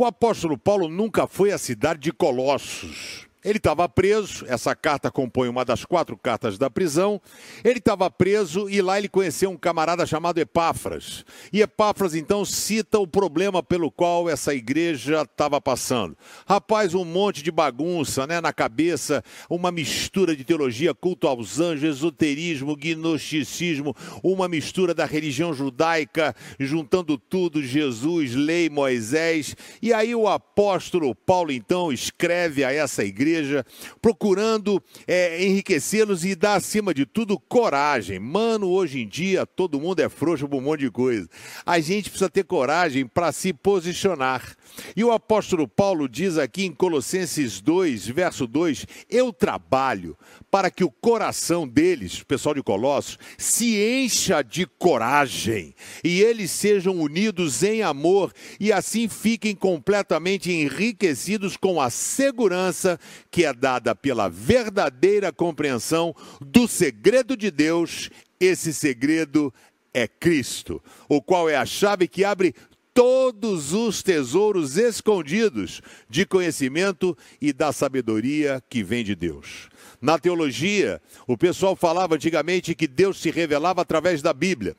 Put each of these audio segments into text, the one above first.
O apóstolo Paulo nunca foi à cidade de Colossos. Ele estava preso, essa carta compõe uma das quatro cartas da prisão. Ele estava preso e lá ele conheceu um camarada chamado Epáfras. E Epáfras então cita o problema pelo qual essa igreja estava passando. Rapaz, um monte de bagunça né, na cabeça, uma mistura de teologia, culto aos anjos, esoterismo, gnosticismo, uma mistura da religião judaica, juntando tudo, Jesus, lei, Moisés. E aí o apóstolo Paulo então escreve a essa igreja igreja, procurando é, enriquecê-los e dar, acima de tudo, coragem. Mano, hoje em dia todo mundo é frouxo por um monte de coisa. A gente precisa ter coragem para se posicionar. E o apóstolo Paulo diz aqui em Colossenses 2, verso 2: Eu trabalho para que o coração deles, pessoal de Colossos, se encha de coragem e eles sejam unidos em amor e assim fiquem completamente enriquecidos com a segurança que é dada pela verdadeira compreensão do segredo de Deus. Esse segredo é Cristo, o qual é a chave que abre todos os tesouros escondidos de conhecimento e da sabedoria que vem de Deus. Na teologia, o pessoal falava antigamente que Deus se revelava através da Bíblia.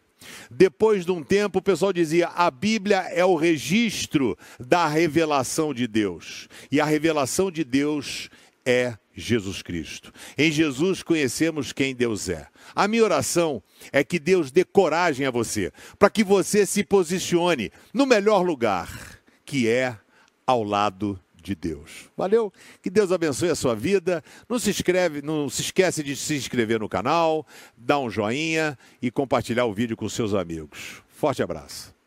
Depois de um tempo, o pessoal dizia: a Bíblia é o registro da revelação de Deus. E a revelação de Deus é Jesus Cristo. Em Jesus conhecemos quem Deus é. A minha oração é que Deus dê coragem a você, para que você se posicione no melhor lugar, que é ao lado de Deus. Valeu? Que Deus abençoe a sua vida. Não se inscreve, não se esquece de se inscrever no canal, dar um joinha e compartilhar o vídeo com seus amigos. Forte abraço.